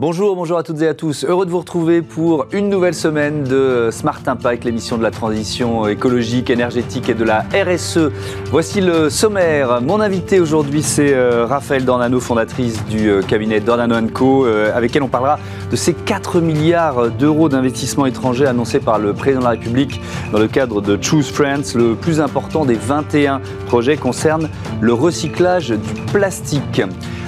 Bonjour, bonjour à toutes et à tous. Heureux de vous retrouver pour une nouvelle semaine de Smart Impact, l'émission de la transition écologique, énergétique et de la RSE. Voici le sommaire. Mon invité aujourd'hui, c'est euh, Raphaël Dornano, fondatrice du euh, cabinet Dornano Co, euh, avec elle on parlera de ces 4 milliards d'euros d'investissements étrangers annoncés par le président de la République dans le cadre de Choose France. Le plus important des 21 projets concerne le recyclage du plastique.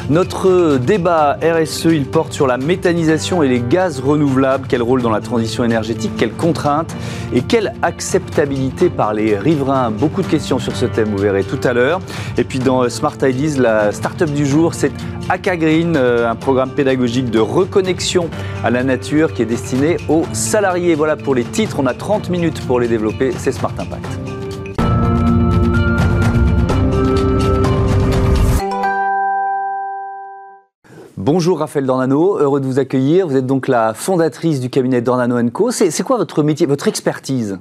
Notre débat RSE, il porte sur la méthanisation et les gaz renouvelables. Quel rôle dans la transition énergétique? Quelles contraintes? Et quelle acceptabilité par les riverains? Beaucoup de questions sur ce thème, vous verrez tout à l'heure. Et puis dans Smart Ideas, la start-up du jour, c'est Aka Green, euh, un programme pédagogique de reconnexion à la nature qui est destiné aux salariés. Voilà pour les titres. On a 30 minutes pour les développer. C'est Smart Impact. Bonjour Raphaël Dornano, heureux de vous accueillir. Vous êtes donc la fondatrice du cabinet Dornano Co. C'est quoi votre métier, votre expertise?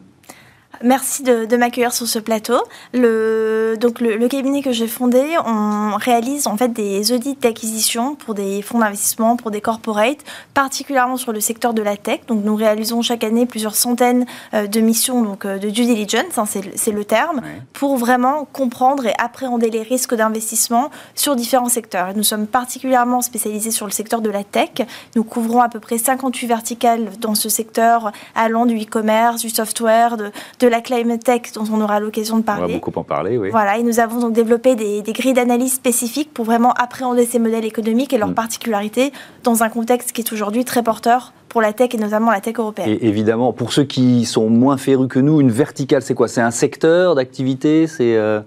Merci de, m'accueillir sur ce plateau. Le, donc le, cabinet que j'ai fondé, on réalise en fait des audits d'acquisition pour des fonds d'investissement, pour des corporates, particulièrement sur le secteur de la tech. Donc nous réalisons chaque année plusieurs centaines euh, de missions donc, euh, de due diligence, hein, c'est le terme, pour vraiment comprendre et appréhender les risques d'investissement sur différents secteurs. nous sommes particulièrement spécialisés sur le secteur de la tech. Nous couvrons à peu près 58 verticales dans ce secteur, allant du e-commerce, du software, de de la climate tech dont on aura l'occasion de parler. On va beaucoup en parler, oui. Voilà, et nous avons donc développé des, grilles d'analyse spécifiques pour vraiment appréhender ces modèles économiques et leurs mm. particularités dans un contexte qui est aujourd'hui très porteur pour la tech et notamment la tech européenne. Et évidemment, pour ceux qui sont moins férus que nous, une verticale, c'est quoi? C'est un secteur d'activité? C'est euh,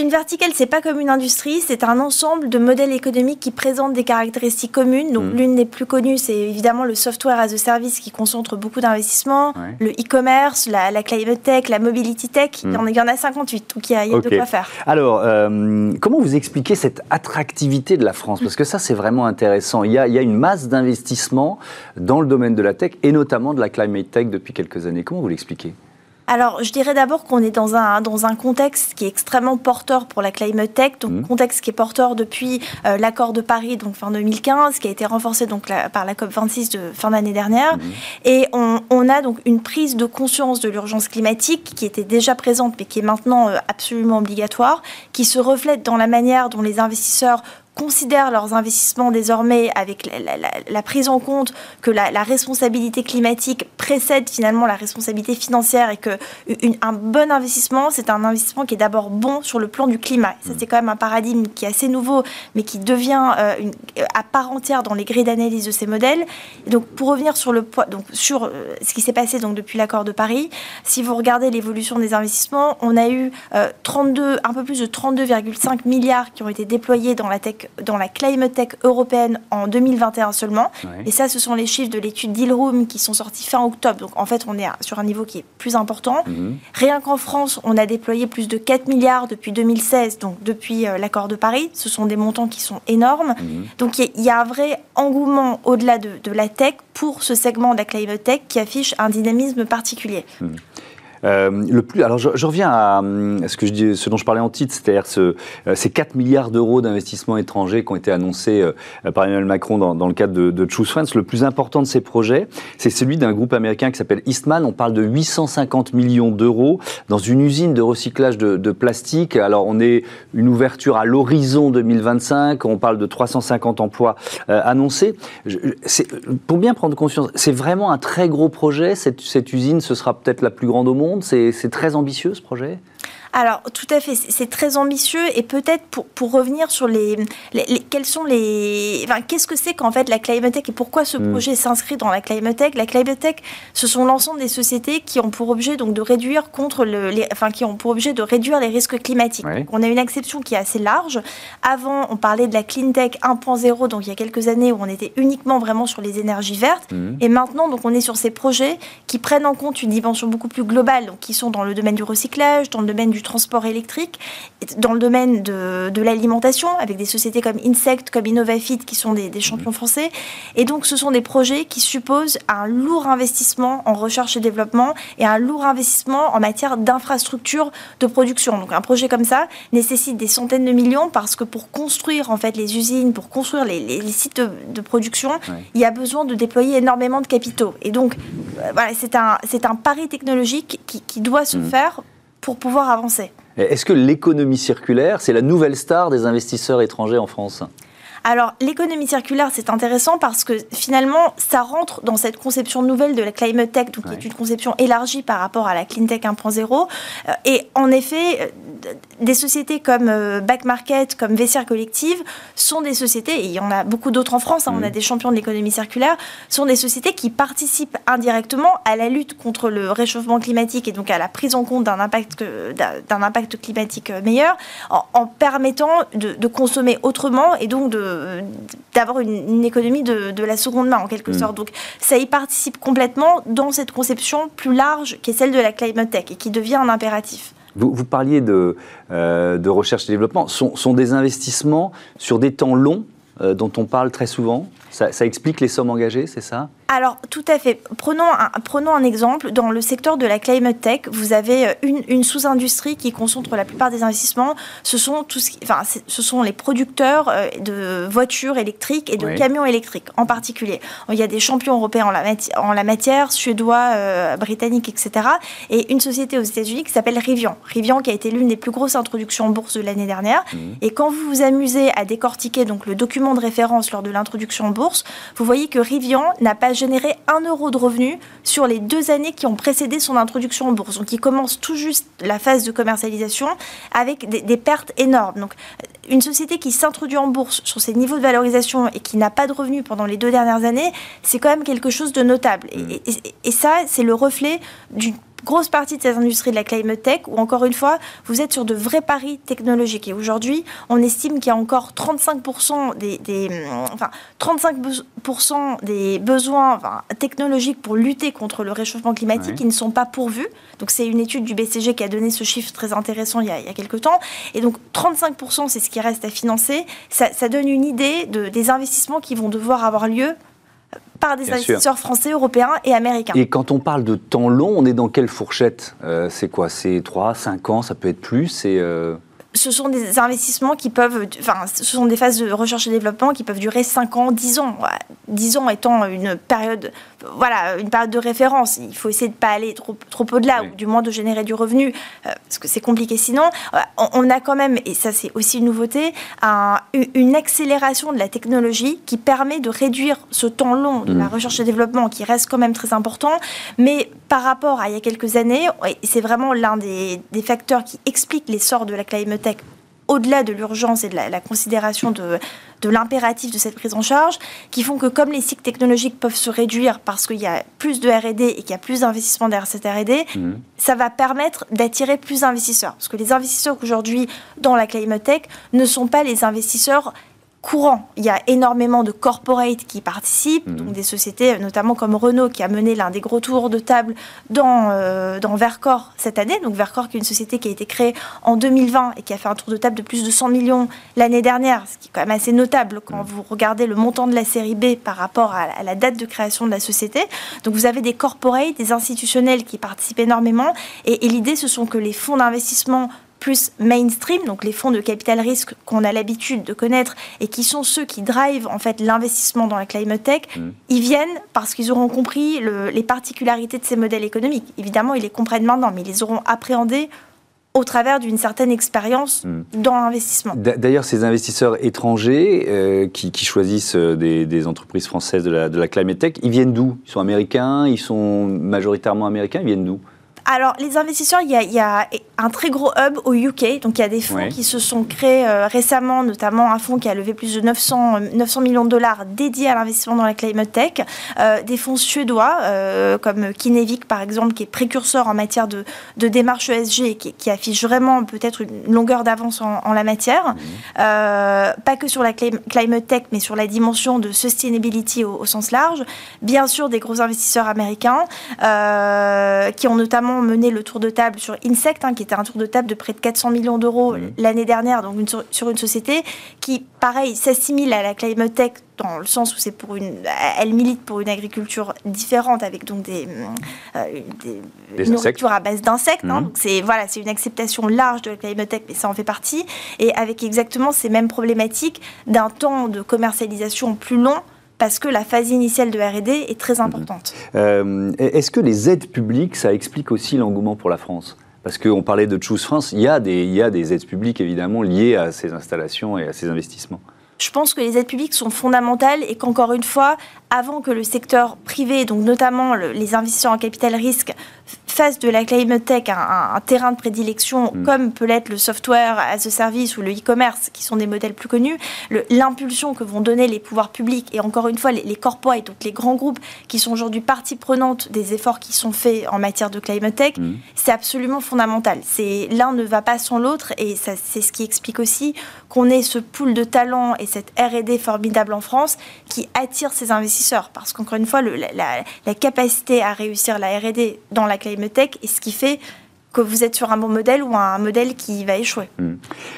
une verticale, c'est pas comme une industrie, c'est un ensemble de modèles économiques qui présentent des caractéristiques communes. Donc, mm. l'une des plus connues, c'est évidemment le software as a service qui concentre beaucoup d'investissements, le e-commerce, la, climate tech, la mobility tech. Il, y en a, 58, donc il y a, de quoi faire. Alors, euh, comment vous expliquez cette attractivité de la France? Parce que ça, c'est vraiment intéressant. Il y a, il y a une masse d'investissements dans le domaine de la tech et notamment de la climate tech depuis quelques années. Comment vous l'expliquez? Alors, je dirais d'abord qu'on est dans un, dans un contexte qui est extrêmement porteur pour la climate tech, donc mmh. contexte qui est porteur depuis euh, l'accord de Paris, donc fin 2015, qui a été renforcé donc par la COP 26 de fin d'année dernière. Mmh. Et on, on, a donc une prise de conscience de l'urgence climatique qui était déjà présente, mais qui est maintenant euh, absolument obligatoire, qui se reflète dans la manière dont les investisseurs considèrent leurs investissements désormais avec la, prise en compte que la, responsabilité climatique précède finalement la responsabilité financière et que un bon investissement, c'est un investissement qui est d'abord bon sur le plan du climat. Ça, c'est quand même un paradigme qui est assez nouveau, mais qui devient euh, une, à part entière dans les grilles d'analyse de ces modèles. Et donc, pour revenir sur, le, donc, sur euh, ce qui s'est passé donc, depuis l'accord de Paris, si vous regardez l'évolution des investissements, on a eu 32, euh, un peu plus de 32,5 milliards qui ont été déployés dans la tech dans la climate tech européenne en 2021 seulement. Et ça, ce sont les chiffres de l'étude d'Ilroom qui sont sortis fin octobre. Donc en fait, on est sur un niveau qui est plus important. Mhm. Rien qu'en France, on a déployé plus de 4 milliards depuis 2016, donc depuis euh, l'accord de Paris. Ce sont des montants qui sont énormes. Mhm. Donc il y, a un vrai engouement au-delà de, la tech pour ce segment de la climate tech qui affiche un dynamisme particulier. Mhm. Euh, le plus, alors je, reviens à, ce, que je dis, ce dont je parlais en titre, c'est-à-dire ce, euh, ces 4 milliards d'euros d'investissements étrangers qui ont été annoncés euh, par Emmanuel Macron dans, dans le cadre de, de, Choose France. Le plus important de ces projets, c'est celui d'un groupe américain qui s'appelle Eastman. On parle de 850 millions d'euros dans une usine de recyclage de, de, plastique. Alors on est une ouverture à l'horizon 2025. On parle de 350 emplois annoncés. Je, pour bien prendre conscience, c'est vraiment un très gros projet. Cette, cette usine, ce sera peut-être la plus grande au monde c'est très ambitieux ce projet? Alors, tout à fait, c'est très ambitieux et peut-être pour, pour, revenir sur les, les, quels sont les, enfin, qu'est-ce que c'est qu'en fait la climate tech et pourquoi ce hmm. projet s'inscrit dans la climate tech La climate tech, ce sont l'ensemble des sociétés qui ont pour objet donc de réduire contre le, les, enfin, qui ont pour objet de réduire les risques climatiques. on a une exception qui est assez large. Avant, on parlait de la clean tech 1.0, donc il y a quelques années où on était uniquement vraiment sur les énergies vertes, hmm. et maintenant donc on est sur ces projets qui prennent en compte une dimension beaucoup plus globale, donc qui sont dans le domaine du recyclage, dans le domaine du du transport électrique, dans le domaine de, de l'alimentation, avec des sociétés comme Insect, comme Innovafit, qui sont des, des, champions mmh. français. Et donc, ce sont des projets qui supposent un lourd investissement en recherche et développement et un lourd investissement en matière d'infrastructure de production. Donc, un projet comme ça nécessite des centaines de millions parce que pour construire en fait les usines, pour construire les, les, sites de, production, il y a besoin de déployer énormément de capitaux. Et donc, euh, voilà, c'est un, c'est un pari technologique qui, qui doit se mmh. faire pour pouvoir avancer. Est-ce que l'économie circulaire, c'est la nouvelle star des investisseurs étrangers en France? Alors, l'économie circulaire, c'est intéressant parce que finalement, ça rentre dans cette conception nouvelle de la climate tech, donc qui est une conception élargie par rapport à la clean tech 1.0. Euh, et en effet, des sociétés comme euh, Back Market, comme Vessière Collective, sont des sociétés, et il y en a beaucoup d'autres en France, hein, on a mm. des champions de l'économie circulaire, sont des sociétés qui participent indirectement à la lutte contre le réchauffement climatique et donc à la prise en compte d'un impact, d'un impact climatique meilleur, en, permettant de, de consommer autrement et donc d'avoir une, économie de, la seconde main en quelque mm. sorte. Donc ça y participe complètement dans cette conception plus large qui est celle de la climate tech et qui devient un impératif. Vous, parliez de, euh, de, recherche et développement. Sont, sont des investissements sur des temps longs euh, dont on parle très souvent? Ça explique les sommes engagées, c'est ça? Alors, tout à fait. Prenons un, prenons un exemple. Dans le secteur de la climate tech, vous avez euh, une, une sous-industrie qui concentre la plupart des investissements. Ce sont, tout ce, enfin, ce sont les producteurs euh, de voitures électriques et de camions électriques en particulier. Il y a des champions européens en la, en la matière, suédois, euh, britanniques, etc. Et une société aux États-Unis qui s'appelle Rivian. Rivian qui a été l'une des plus grosses introductions en bourse de l'année dernière. Mmh. Et quand vous vous amusez à décortiquer donc, le document de référence lors de l'introduction en bourse, vous voyez que Rivian n'a pas générer un euro de revenus sur les deux années qui ont précédé son introduction en bourse. Donc il commence tout juste la phase de commercialisation avec des, pertes énormes. Donc une société qui s'introduit en bourse sur ces niveaux de valorisation et qui n'a pas de revenus pendant les deux dernières années, c'est quand même quelque chose de notable. et, et ça, c'est le reflet d'une grosse partie de cette industrie de la climate tech, où encore une fois, vous êtes sur de vrais paris technologiques. Et aujourd'hui, on estime qu'il y a encore 35% des, enfin, 35 des besoins technologiques pour lutter contre le réchauffement climatique qui ne sont pas pourvus. Donc c'est une étude du BCG qui a donné ce chiffre très intéressant il y a, il y a quelques temps. Et donc 35%, c'est ce qui reste à financer. Ça, ça donne une idée de, des investissements qui vont devoir avoir lieu par des investisseurs français, européens et américains. Et quand on parle de temps long, on est dans quelle fourchette euh, C'est quoi? C'est 3, 5 ans, ça peut être plus et euh, ce sont des investissements qui peuvent, enfin, ce sont des phases de recherche et développement qui peuvent durer 5 ans, 10 ans. 10 ans étant une période, voilà, une période de référence. Il faut essayer de ne pas aller trop, trop au-delà, ou du moins de générer du revenu, euh, parce que c'est compliqué sinon. Euh, on, a quand même, et ça c'est aussi une nouveauté, une accélération de la technologie qui permet de réduire ce temps long de la mmh. recherche et développement qui reste quand même très important, mais par rapport à il y a quelques années, c'est vraiment l'un des, des facteurs qui explique l'essor de la climate tech au-delà de l'urgence et de la, considération de, de l'impératif de cette prise en charge, qui font que comme les cycles technologiques peuvent se réduire parce qu'il y a plus de R&D et qu'il y a plus d'investissement derrière cette R&D, mmh. ça va permettre d'attirer plus d'investisseurs. Parce que les investisseurs aujourd'hui dans la climate tech ne sont pas les investisseurs courant. Il y a énormément de corporates qui participent, mhm. donc des sociétés notamment comme Renault qui a mené l'un des gros tours de table dans, euh, dans Vercor cette année. Donc Vercor qui est une société qui a été créée en 2020 et qui a fait un tour de table de plus de 100 millions l'année dernière, ce qui est quand même assez notable quand mhm. vous regardez le montant de la série B par rapport à la date de création de la société. Donc vous avez des corporates, des institutionnels qui participent énormément et, et l'idée ce sont que les fonds d'investissement plus mainstream, donc les fonds de capital risque qu'on a l'habitude de connaître et qui sont ceux qui drivent en fait l'investissement dans la climate tech, mm. ils viennent parce qu'ils auront compris les particularités de ces modèles économiques. Évidemment, ils les comprennent maintenant, mais ils les auront appréhendés au travers d'une certaine expérience mm. dans l'investissement. D'ailleurs, ces investisseurs étrangers euh, qui, choisissent euh, des, entreprises françaises de la, de la climate tech, ils viennent d'où? Ils sont américains? Ils sont majoritairement américains? Ils viennent d'où? Alors, les investisseurs, il y, a, un très gros hub au UK. Donc, il y a des fonds qui se sont créés euh, récemment, notamment un fonds qui a levé plus de 900, 900 millions de dollars dédiés à l'investissement dans la climate tech. Euh, des fonds suédois, euh, comme Kinevic, par exemple, qui est précurseur en matière de, de démarche ESG et qui, affiche vraiment peut-être une longueur d'avance en, la matière. Mmh. pas que sur la climate tech, mais sur la dimension de sustainability au, au sens large. Bien sûr, des gros investisseurs américains qui ont notamment récemment mené le tour de table sur Insect, hein, qui était un tour de table de près de 400 millions d'euros mmh. l'année dernière, donc sur une société qui, pareil, s'assimile à la climate tech dans le sens où c'est pour une, elle milite pour une agriculture différente avec donc des, euh, des, nourritures à base d'insectes. Hein. Mmh. donc c'est voilà, c'est une acceptation large de la climate tech, mais ça en fait partie. Et avec exactement ces mêmes problématiques d'un temps de commercialisation plus long parce que la phase initiale de R&D est très mmh. importante. Euh, est-ce que les aides publiques, ça explique aussi l'engouement pour la France? Parce qu'on parlait de Choose France, il y, a des, il y a des aides publiques évidemment liées à ces installations et à ces investissements. Je pense que les aides publiques sont fondamentales et qu'encore une fois, avant que le secteur privé, donc notamment les investisseurs en capital risque, fassent de la climate tech un, terrain de prédilection, mm. comme peut l'être le software as a service ou le e-commerce, qui sont des modèles plus connus, l'impulsion que vont donner les pouvoirs publics et encore une fois les, les corporates, donc les grands groupes qui sont aujourd'hui partie prenante des efforts qui sont faits en matière de climate tech, mm. c'est absolument fondamental. C'est l'un ne va pas sans l'autre et c'est ce qui explique aussi qu'on ait ce pool de talents et cette R&D formidable en France qui attire ces investisseurs parce qu'encore une fois, la, capacité à réussir la R&D dans la climate tech est ce qui fait que vous êtes sur un bon modèle ou un modèle qui va échouer. Hmm.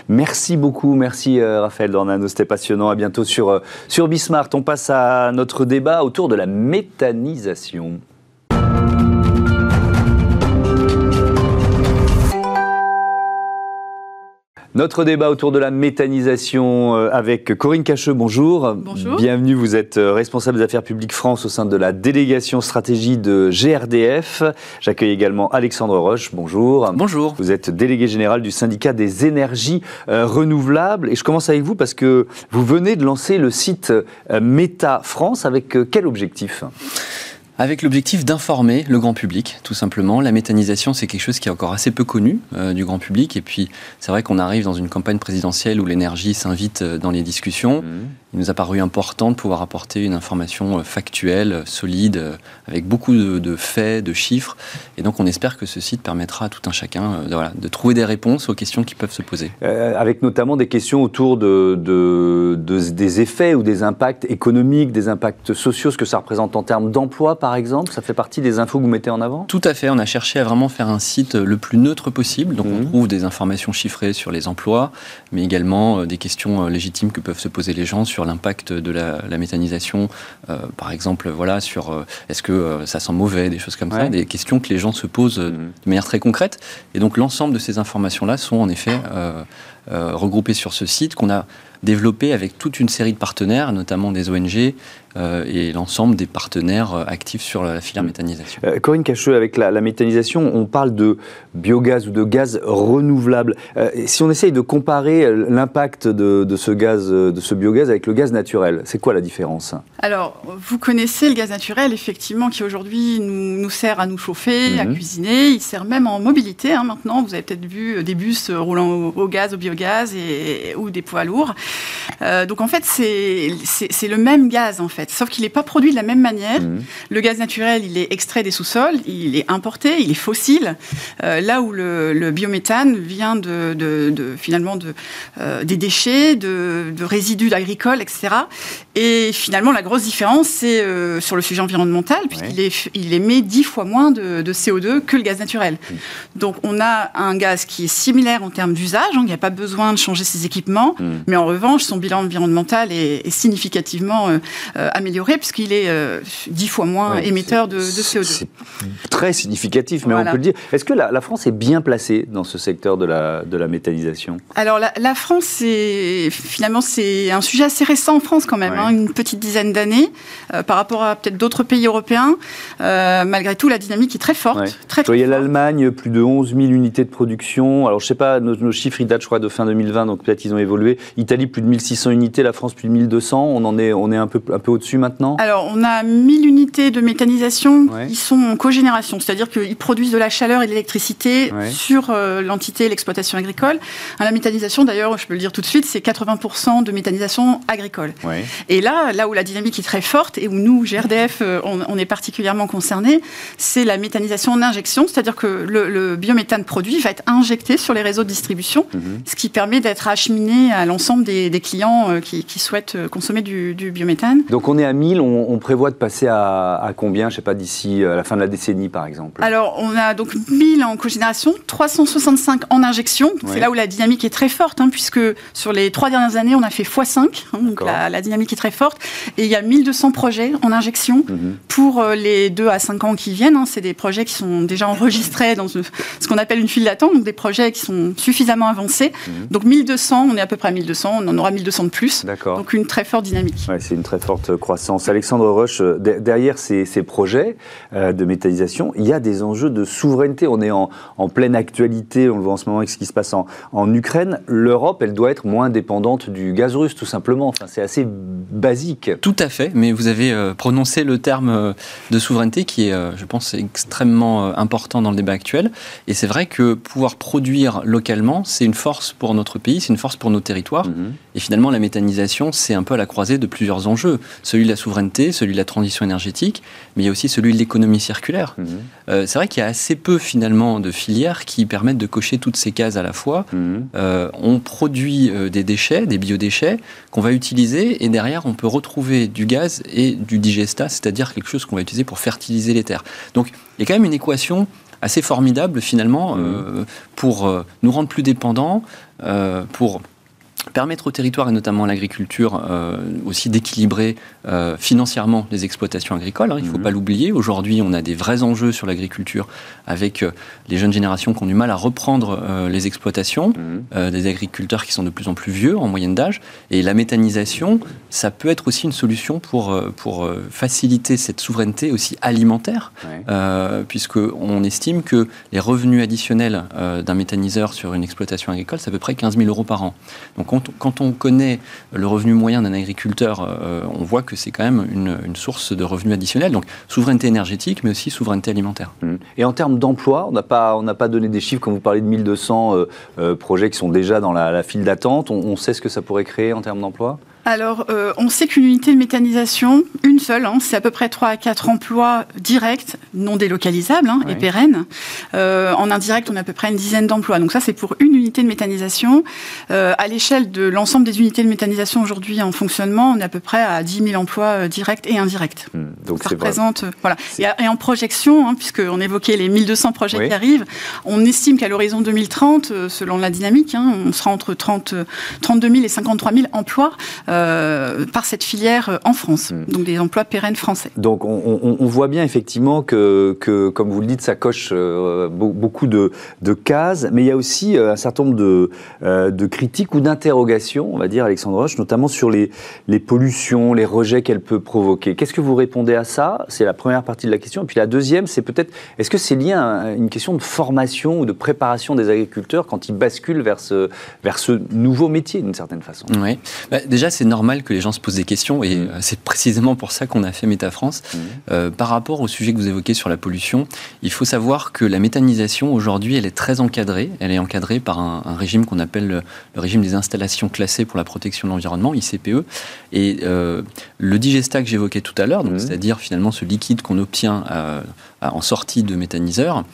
Merci beaucoup, merci euh, Raphaël Dornano, c'était passionnant. À bientôt sur, euh, sur Bismart. On passe à notre débat autour de la méthanisation. Notre débat autour de la méthanisation euh, avec Corinne Cacheux, bonjour. Bonjour. Bienvenue, vous êtes euh, responsable des affaires publiques France au sein de la délégation stratégie de GRDF. J'accueille également Alexandre Roche, bonjour. Bonjour. Vous êtes délégué général du syndicat des énergies euh, renouvelables. Et je commence avec vous parce que vous venez de lancer le site Méta France avec quel objectif? Avec l'objectif d'informer le grand public, tout simplement. La méthanisation, c'est quelque chose qui est encore assez peu connu euh, du grand public. Et puis, c'est vrai qu'on arrive dans une campagne présidentielle où l'énergie s'invite euh, dans les discussions. Mmh il nous a paru important de pouvoir apporter une information euh, factuelle, solide, euh, avec beaucoup de, faits, de chiffres. Et donc, on espère que ce site permettra à tout un chacun euh, de, voilà, de trouver des réponses aux questions qui peuvent se poser. avec notamment des questions autour de, de, des effets ou des impacts économiques, des impacts sociaux, ce que ça représente en termes d'emploi, par exemple. Ça fait partie des infos que vous mettez en avant? Tout à fait. On a cherché à vraiment faire un site le plus neutre possible. Donc, on mmh. trouve des informations chiffrées sur les emplois, mais également des questions légitimes que peuvent se poser les gens sur l'impact de la, méthanisation, euh, par exemple, voilà, sur euh, est-ce que euh, ça sent mauvais, des choses comme ça, des questions que les gens se posent mhm. de manière très concrète. Et donc l'ensemble de ces informations-là sont en effet regroupées sur ce site qu'on a développé avec toute une série de partenaires, notamment des ONG euh, et l'ensemble des partenaires euh, actifs sur la filière mm. méthanisation. Euh, Corinne Cacheux, avec la, méthanisation, on parle de biogaz ou de gaz renouvelable. si on essaye de comparer l'impact de, ce gaz, de ce biogaz avec le gaz naturel, c'est quoi la différence? Alors, vous connaissez le gaz naturel, effectivement, qui aujourd'hui nous, sert à nous chauffer, à mm-hmm. cuisiner. Il sert même en mobilité. Hein, maintenant, vous avez peut-être vu des bus roulant au, gaz, au et, ou des poids lourds. donc, en fait, c'est le même gaz, en fait. Sauf qu'il n'est pas produit de la même manière. Mmh. Le gaz naturel, il est extrait des sous-sols, il est importé, il est fossile. Euh, là où le, biométhane vient de, finalement de, euh, des déchets, de, résidus agricoles, etc. Et finalement, la grosse différence, c'est euh, sur le sujet environnemental, puisqu'il il émet dix fois moins de, CO2 que le gaz naturel. Mmh. Donc, on a un gaz qui est similaire en termes d'usage. Hein, il n'y a pas besoin de changer ses équipements, mmh. mais en revanche, son bilan environnemental est, significativement amélioré puisqu'il est euh, dix fois moins émetteur de, CO2. C'est très significatif, mais on peut le dire. Est-ce que la, France est bien placée dans ce secteur de la, de la méthanisation? Alors la, France, finalement c'est un sujet assez récent en France quand même, hein, une petite dizaine d'années euh, par rapport à peut-être d'autres pays européens. Euh, malgré tout, la dynamique est très forte. Très, très, a l'Allemagne, plus de 11 000 unités de production. Alors je sais pas, nos, chiffres ils datent je crois de fin 2020, donc peut-être ils ont évolué. Italie plus de 1600 unités, la France plus de 1200. On en est, on est un peu, un peu au maintenant Alors, on a 1000 unités de méthanisation qui sont en cogénération, c'est-à-dire qu'ils produisent de la chaleur et de l'électricité sur euh, l'entité, l'exploitation agricole. la méthanisation, d'ailleurs, je peux le dire tout de suite, c'est 80% de méthanisation agricole. Et là, là où la dynamique est très forte et où nous, GRDF, euh, on, est particulièrement concernés, c'est la méthanisation en injection, c'est-à-dire que le, biométhane produit va être injecté sur les réseaux de distribution, mhm. ce qui permet d'être acheminé à l'ensemble des, clients euh, qui, souhaitent consommer du, du biométhane. Donc on est à 1000, on, prévoit de passer à, combien, je sais pas, d'ici la fin de la décennie par exemple? Alors on a donc 1000 en cogénération, 365 en injection. C'est là où la dynamique est très forte, hein, puisque sur les trois dernières années, on a fait x5, hein, donc la, dynamique est très forte. Et il y a 1200 projets en injection mhm. pour euh, les 2 à 5 ans qui viennent. Hein. C'est des projets qui sont déjà enregistrés dans ce, qu'on appelle une file d'attente, donc des projets qui sont suffisamment avancés. Mhm. Donc 1200, on est à peu près à 1200, on en aura 1200 de plus. Donc une très forte dynamique. Ouais, c'est une très forte croissance. Alexandre Roche, euh, derrière ces, projets euh, de métallisation, il y a des enjeux de souveraineté. On est en, pleine actualité, on le voit en ce moment avec ce qui se passe en, en Ukraine. L'Europe, elle doit être moins dépendante du gaz russe, tout simplement. Enfin, c'est assez basique. Tout à fait, mais vous avez euh, prononcé le terme de souveraineté qui est, je pense, extrêmement important dans le débat actuel. Et c'est vrai que pouvoir produire localement, c'est une force pour notre pays, c'est une force pour nos territoires. Mhm. Et finalement, la méthanisation, c'est un peu à la croisée de plusieurs enjeux. Celui de la souveraineté, celui de la transition énergétique, mais il y a aussi celui de l'économie circulaire. Mhm. Euh, c'est vrai qu'il y a assez peu finalement de filières qui permettent de cocher toutes ces cases à la fois. Mhm. Euh, on produit euh, des déchets, des biodéchets, qu'on va utiliser, et derrière, on peut retrouver du gaz et du digestat, c'est-à-dire quelque chose qu'on va utiliser pour fertiliser les terres. Donc, il y a quand même une équation assez formidable finalement mmh. pour nous rendre plus dépendants, pour permettre au territoire et notamment à l'agriculture euh, aussi d'équilibrer euh, financièrement les exploitations agricoles. Hein, il ne faut mhm. pas l'oublier. Aujourd'hui, on a des vrais enjeux sur l'agriculture avec euh, les jeunes générations qui ont du mal à reprendre les exploitations, mhm. des agriculteurs qui sont de plus en plus vieux en moyenne d'âge. Et la méthanisation, ça peut être aussi une solution pour, pour faciliter cette souveraineté aussi alimentaire, puisqu'on estime que les revenus additionnels d'un méthaniseur sur une exploitation agricole, c'est à peu près 15 000 euros par an. Donc quand, on connaît le revenu moyen d'un agriculteur, euh, on voit que c'est quand même une, source de revenus additionnels. Donc souveraineté énergétique, mais aussi souveraineté alimentaire. Mmh. Et en termes d'emploi, on n'a pas, pas donné des chiffres quand vous parlez de 1200 euh, euh, projets qui sont déjà dans la, file d'attente. on, sait ce que ça pourrait créer en termes d'emploi? Alors, euh, on sait qu'une unité de méthanisation, une seule, hein, c'est à peu près 3 à 4 emplois directs, non délocalisables hein, et pérennes. Euh, en indirect, on a à peu près une dizaine d'emplois. Donc ça, c'est pour une unité de méthanisation. Euh, à l'échelle de l'ensemble des unités de méthanisation aujourd'hui en fonctionnement, on est à peu près à 10 000 emplois directs et indirects. Hmm, donc ça représente... voilà. Et, en projection, hein, puisqu'on évoquait les 1200 projets qui arrivent, on estime qu'à l'horizon 2030, selon la dynamique, hein, on sera entre 30, 32 000 et 53 000 emplois euh, par cette filière euh, en France, hmm. donc des emplois pérennes français. Donc on, voit bien effectivement que, que, comme vous le dites, ça coche euh, beaucoup de, de, cases, mais il y a aussi un certain nombre de, de critiques ou d'interrogations, on va dire, Alexandre Roche, notamment sur les, les pollutions, les rejets qu'elle peut provoquer. Qu'est-ce que vous répondez à ça? C'est la première partie de la question. Et puis la deuxième, c'est peut-être, est-ce que c'est lié à une question de formation ou de préparation des agriculteurs quand ils basculent vers ce, vers ce nouveau métier, d'une certaine façon? Oui. Bah, déjà, c'est normal que les gens se posent des questions et mmh. euh, c'est précisément pour ça qu'on a fait Métafrance. Mmh. Euh, par rapport au sujet que vous évoquez sur la pollution, il faut savoir que la méthanisation aujourd'hui, elle est très encadrée. Elle est encadrée par un, régime qu'on appelle le, régime des installations classées pour la protection de l'environnement, ICPE. Et euh, le digestat que j'évoquais tout à l'heure, mmh. c'est-à-dire finalement ce liquide qu'on obtient en sortie de méthaniseur,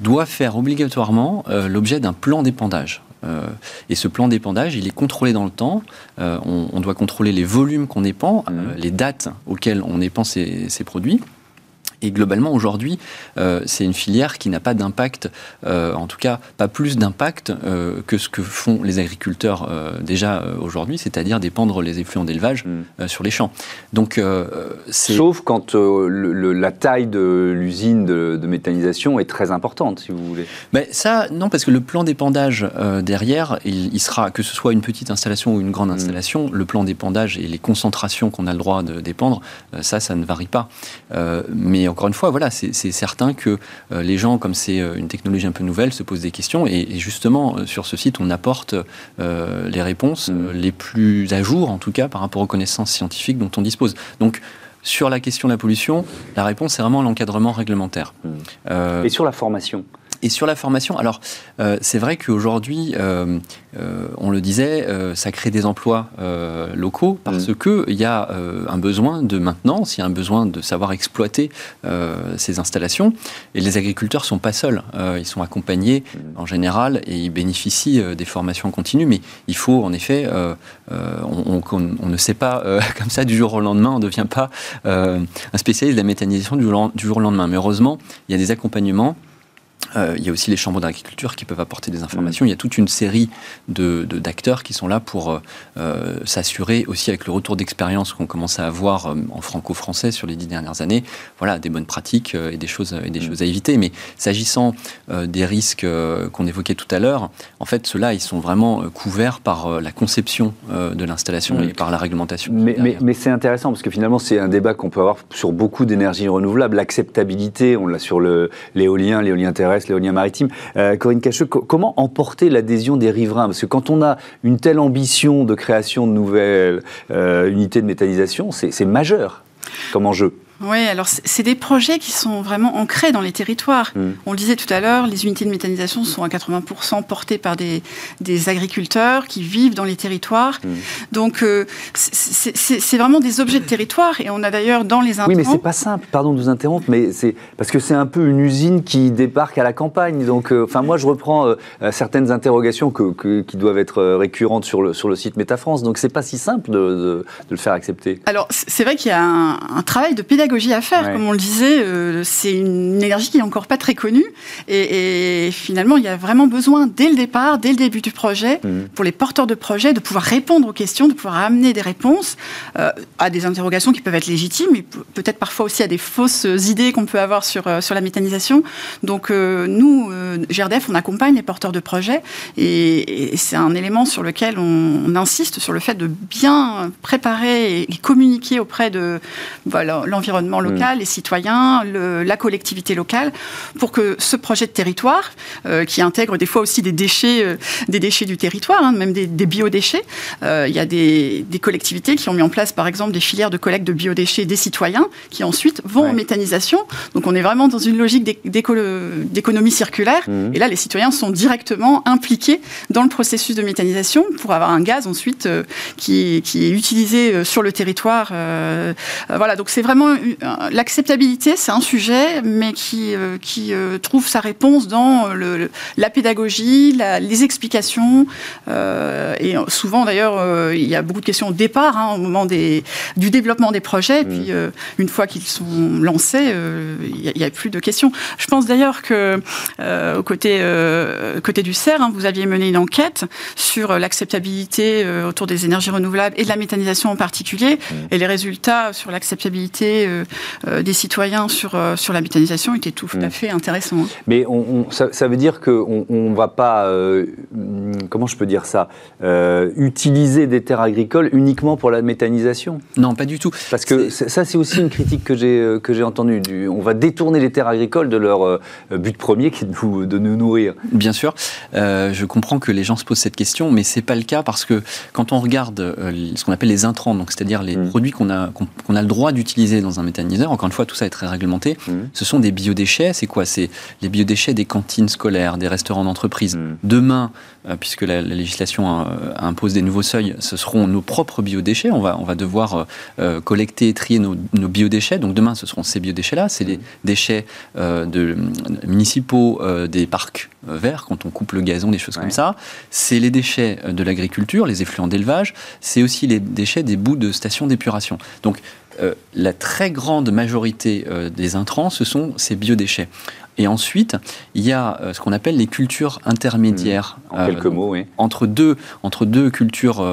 doit faire obligatoirement l'objet d'un plan d'épandage. Euh, et ce plan d'épandage, il est contrôlé dans le temps. Euh, on, doit contrôler les volumes qu'on épand, mmh. euh, les dates auxquelles on épand ces produits. Et globalement, aujourd'hui, euh, c'est une filière qui n'a pas d'impact, euh, en tout cas pas plus d'impact euh, que ce que font les agriculteurs déjà aujourd'hui, c'est-à-dire dépendre les effluents d'élevage mm. sur les champs. Donc, Sauf quand la taille de l'usine de, méthanisation est très importante, si vous voulez. Mais ça, non, parce que le plan d'épandage derrière, il, sera, que ce soit une petite installation ou une grande mm. installation, le plan d'épandage et les concentrations qu'on a le droit de dépendre, ça, ça ne varie pas. mais encore une fois, voilà, c'est certain que euh, les gens, comme c'est euh, une technologie un peu nouvelle, se posent des questions. Et, justement, euh, sur ce site, on apporte les réponses les plus à jour, en tout cas, par rapport aux connaissances scientifiques dont on dispose. Donc, sur la question de la pollution, la réponse est vraiment l'encadrement réglementaire. Mm. et sur la formation Et sur la formation, alors euh, c'est vrai qu'aujourd'hui, euh, euh, on le disait, ça crée des emplois locaux parce mmh. qu'il y a un besoin de maintenance, il y a un besoin de savoir exploiter ces installations. Et les agriculteurs ne sont pas seuls, ils sont accompagnés mmh. en général et ils bénéficient des formations continues. Mais il faut en effet, on, ne sait pas comme ça du jour au lendemain, on ne devient pas un spécialiste de la méthanisation du jour au lendemain. Mais heureusement, il y a des accompagnements euh, il y a aussi les chambres d'agriculture qui peuvent apporter des informations. Mm. Il y a toute une série d'acteurs de, d'acteurs qui sont là pour euh, euh, s'assurer aussi avec le retour d'expérience qu'on commence à avoir en franco-français sur les dix dernières années, voilà, des bonnes pratiques et des choses, et des mm. choses à éviter. Mais s'agissant des risques qu'on évoquait tout à l'heure, en fait, ceux-là, ils sont vraiment couverts par la conception de l'installation mm. et par la réglementation. Mais, mais, mais c'est intéressant parce que finalement, c'est un débat qu'on peut avoir sur beaucoup d'énergies renouvelables. L'acceptabilité, on l'a sur l'éolien, l'éolien terrestre maritime. Euh, Corinne Cacheux, comment emporter l'adhésion des riverains? Parce que quand on a une telle ambition de création de nouvelles euh, unités de méthanisation, c'est majeur comme enjeu. Oui, alors c'est des projets qui sont vraiment ancrés dans les territoires. Mm. On le disait tout à l'heure, les unités de méthanisation sont à 80% portées par des, des, agriculteurs qui vivent dans les territoires. Mm. Donc euh, c'est vraiment des objets de territoire et on a d'ailleurs dans les intrants... Oui, mais c'est pas simple, pardon de vous interrompre, mais c'est parce que c'est un peu une usine qui débarque à la campagne. Donc, euh, enfin, moi je reprends euh, certaines interrogations que, qui doivent être récurrentes sur le, sur le site Métafrance. Donc c'est pas si simple de, de, le faire accepter. Alors c'est vrai qu'il y a un, un travail de pédagogie à faire. Comme on le disait, euh, c'est une énergie qui n'est encore pas très connue. Et, finalement, il y a vraiment besoin, dès le départ, dès le début du projet, mhm. pour les porteurs de projet, de pouvoir répondre aux questions, de pouvoir amener des réponses euh, à des interrogations qui peuvent être légitimes, mais peut-être parfois aussi à des fausses idées qu'on peut avoir sur, euh, sur la méthanisation. Donc, nous, GRDF, on accompagne les porteurs de projet. Et, c'est un élément sur lequel on, insiste sur le fait de bien préparer et communiquer auprès de voilà, l'environnement Mm. local, les citoyens, la collectivité locale, pour que ce projet de territoire, euh, qui intègre des fois aussi des déchets, euh, des déchets du territoire, hein, même des, biodéchets, euh, il y a des, collectivités qui ont mis en place, par exemple, des filières de collecte de biodéchets des citoyens, qui ensuite vont en méthanisation. Donc on est vraiment dans une logique d'économie circulaire. Mm. Et là, les citoyens sont directement impliqués dans le processus de méthanisation pour avoir un gaz ensuite qui, qui, est utilisé sur le territoire. voilà, donc c'est vraiment l'acceptabilité, c'est un sujet, mais qui, euh, qui euh, trouve sa réponse dans le, la pédagogie, les explications. Euh, et souvent, d'ailleurs, il y a beaucoup de questions au départ, hein, au moment des, du développement des projets. Et mm. puis, une fois qu'ils sont lancés, il n'y a, plus de questions. Je pense d'ailleurs que, au côté, côté du CERF, hein, vous aviez mené une enquête sur l'acceptabilité autour des énergies renouvelables et de la méthanisation en particulier. Mm. Et les résultats sur l'acceptabilité euh, euh, des citoyens sur, euh, sur la méthanisation était tout à mm. fait intéressant. Hein. Mais on, ça, veut dire qu'on ne va pas, comment je peux dire ça, utiliser des terres agricoles uniquement pour la méthanisation? Non, pas du tout. Parce que ça, c'est aussi une critique que j'ai que j'ai entendue. on va détourner les terres agricoles de leur but premier, qui est de nous, de nous nourrir. Bien sûr. je comprends que les gens se posent cette question, mais c'est pas le cas parce que quand on regarde ce qu'on appelle les intrants, donc c'est-à-dire les mm. produits qu'on a, qu'on a le droit d'utiliser dans un méthaniseur. Encore une fois, tout ça est très réglementé. Mmh. Ce sont des biodéchets. C'est quoi? C'est les biodéchets des cantines scolaires, des restaurants d'entreprise. Mmh. Demain, euh, puisque la, législation euh, impose des nouveaux seuils, ce seront nos propres biodéchets. On va, on va devoir euh, collecter et trier nos, biodéchets. Donc demain, ce seront ces biodéchets-là. C'est les mmh. déchets de, municipaux des parcs verts, quand on coupe le gazon, des choses comme ça. C'est les déchets de l'agriculture, les effluents d'élevage. C'est aussi les déchets des bouts de stations d'épuration. Donc la très grande majorité euh, des intrants, ce sont ces biodéchets. Et ensuite, il y a euh, ce qu'on appelle les cultures intermédiaires. Mmh. En quelques mots, oui. Entre deux, entre deux cultures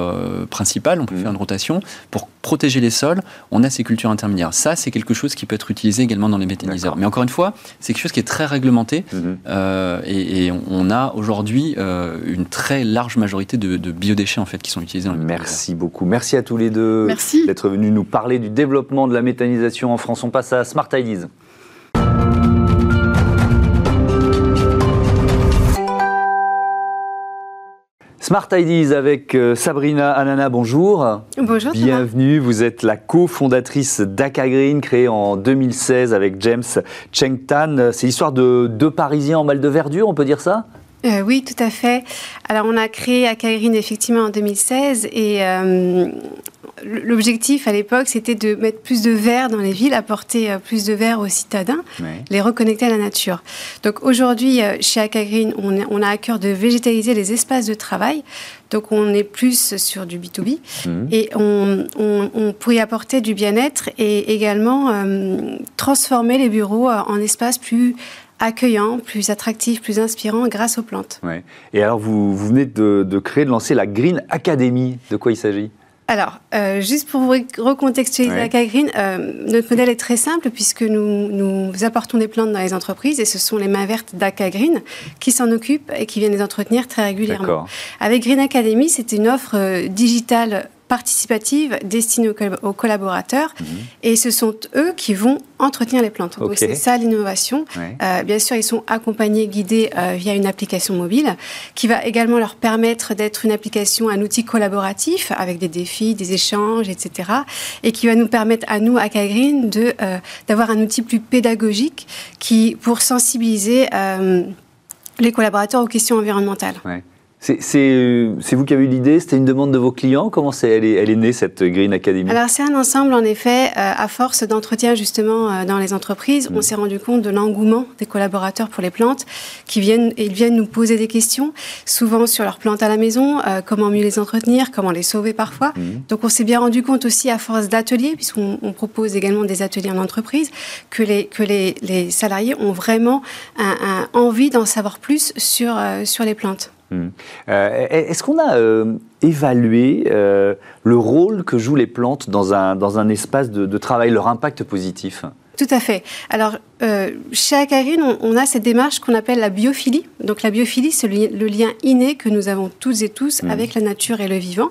principales, on peut mmh. faire une rotation. Pour protéger les sols, on a ces cultures intermédiaires. Ça, c'est quelque chose qui peut être utilisé également dans les méthaniseurs. Mais encore une fois, c'est quelque chose qui est très réglementé. Mmh. et, on a aujourd'hui une très large majorité de, biodéchets en fait, qui sont utilisés dans les Merci beaucoup. Merci à tous les deux d'être venus nous parler du développement développement de la méthanisation en France. On passe à Smart Ideas. Smart Ideas avec euh, Sabrina Anana, bonjour. Bonjour. Bienvenue, vous êtes la cofondatrice d'Acagreen, créée en 2016 avec James Cheng Tan. C'est l'histoire de deux Parisiens en mal de verdure, on peut dire ça? Euh, oui, tout à fait. Alors, on a créé Acagreen effectivement en 2016 et euh, l'objectif à l'époque, c'était de mettre plus de verre dans les villes, apporter plus de verre aux citadins, les reconnecter à la nature. Donc aujourd'hui, chez Acagreen, on, on, a à cœur de végétaliser les espaces de travail. Donc on est plus sur du B2B mmh. et on, on, pourrait apporter du bien-être et également transformer les bureaux en espaces plus accueillant, plus attractif, plus inspirant grâce aux plantes. Ouais. Et alors, vous, vous venez de, créer, de lancer la Green Academy. De quoi il s'agit? Alors, euh, juste pour vous recontextualiser ouais. Green, euh, notre modèle est très simple puisque nous, nous, apportons des plantes dans les entreprises et ce sont les mains vertes d'Aka Green qui s'en occupent et qui viennent les entretenir très régulièrement. Avec Green Academy, c'est une offre euh, digitale participative destinée aux, collaborateurs. Mhm. Et ce sont eux qui vont entretenir les plantes. Donc c'est ça l'innovation. Euh, bien sûr, ils sont accompagnés, guidés euh, via une application mobile qui va également leur permettre d'être une application, un outil collaboratif avec des défis, des échanges, etc. Et qui va nous permettre à nous, à Kagreen, de euh, d'avoir un outil plus pédagogique qui pour sensibiliser les collaborateurs aux questions environnementales. C'est vous qui avez eu l'idée C'était une demande de vos clients Comment elle, est, elle est née, cette Green Academy? Alors, c'est un ensemble, en effet. Euh, à force d'entretien, justement, euh, dans les entreprises, on mm. s'est rendu compte de l'engouement des collaborateurs pour les plantes, qui viennent, ils viennent nous poser des questions, souvent sur leurs plantes à la maison, euh, comment mieux les entretenir, comment les sauver parfois. Mm. Donc, on s'est bien rendu compte aussi, à force d'ateliers, puisqu'on propose également des ateliers en entreprise, que les, que les, les salariés ont vraiment un, envie d'en savoir plus sur, sur les plantes. Hmm. Euh, est-ce qu'on a euh, évalué euh, le rôle que jouent les plantes dans un, dans un espace de, de travail, leur impact positif? Tout à fait. Alors, euh, chez Acarine, on, a cette démarche qu'on appelle la biophilie. Donc, la biophilie, c'est le, lien inné que nous avons tous et tous mmh. avec la nature et le vivant.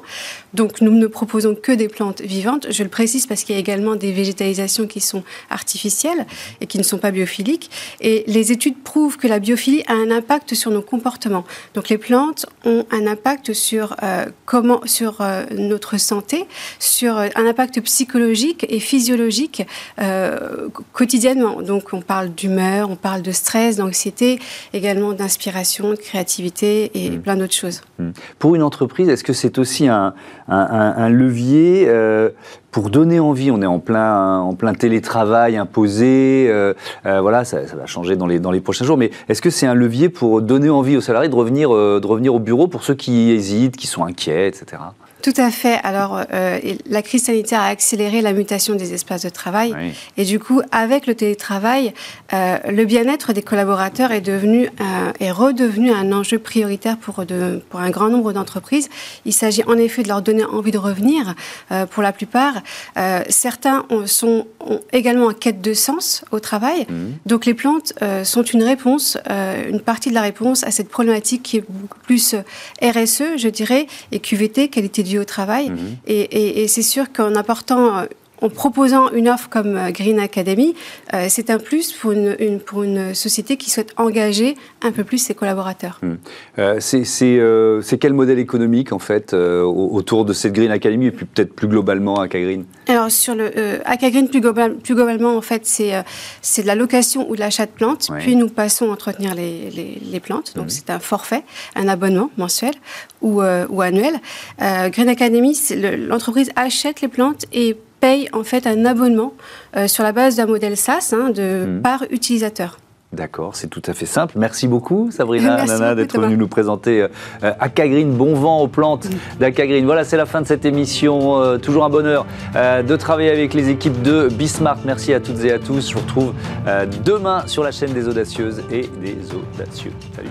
Donc, nous ne proposons que des plantes vivantes. Je le précise parce qu'il y a également des végétalisations qui sont artificielles et qui ne sont pas biophiliques. Et les études prouvent que la biophilie a un impact sur nos comportements. Donc, les plantes ont un impact sur euh, comment, sur euh, notre santé, sur un impact psychologique et physiologique quotidiennement. Donc on parle d'humeur, on parle de stress, d'anxiété, également d'inspiration, de créativité et hmm. plein d'autres choses. Hmm. Pour une entreprise, est-ce que c'est aussi un, levier euh, pour donner envie, on est en plein, en plein télétravail imposé, euh, euh, voilà, ça, va changer dans les, dans les prochains jours, mais est-ce que c'est un levier pour donner envie aux salariés de revenir, de revenir au bureau pour ceux qui hésitent, qui sont inquiets, etc. Tout à fait. Alors, euh, la crise sanitaire a accéléré la mutation des espaces de travail. Et du coup, avec le télétravail, euh, le bien-être des collaborateurs est, devenu, euh, est redevenu un enjeu prioritaire pour, de, pour un grand nombre d'entreprises. Il s'agit en effet de leur donner envie de revenir pour la plupart. certains sont également en quête de sens au travail. Mmh. Donc, les plantes sont une réponse, une partie de la réponse à cette problématique qui est beaucoup plus RSE, je dirais, et QVT, qualité au travail. Mhm. Et, c'est sûr qu'en apportant euh, en proposant une offre comme euh, Green Academy, euh, c'est un plus pour une, pour une société qui souhaite engager un peu plus ses collaborateurs. Mhm. c'est quel modèle économique en fait autour de cette Green Academy et puis peut-être plus globalement Acagreen Alors sur le Acagreen plus, plus globalement en fait c'est de la location ou de l'achat de plantes, puis nous passons à entretenir les, les, plantes. Donc mhm. c'est un forfait, un abonnement mensuel ou, euh, ou annuel. Euh, Green Academy, l'entreprise achète les plantes et paye en fait un abonnement euh, sur la base d'un modèle SaaS hein, de, mhm. par utilisateur. D'accord, c'est tout à fait simple. Merci beaucoup, Sabrina Nana, d'être venue nous présenter euh, Acagreen, bon vent aux plantes d'Acagreen. Voilà, c'est la fin de cette émission. toujours un bonheur de travailler avec les équipes de Bismart. Merci à toutes et à tous. Je vous retrouve demain sur la chaîne des audacieuses et des audacieux. Salut.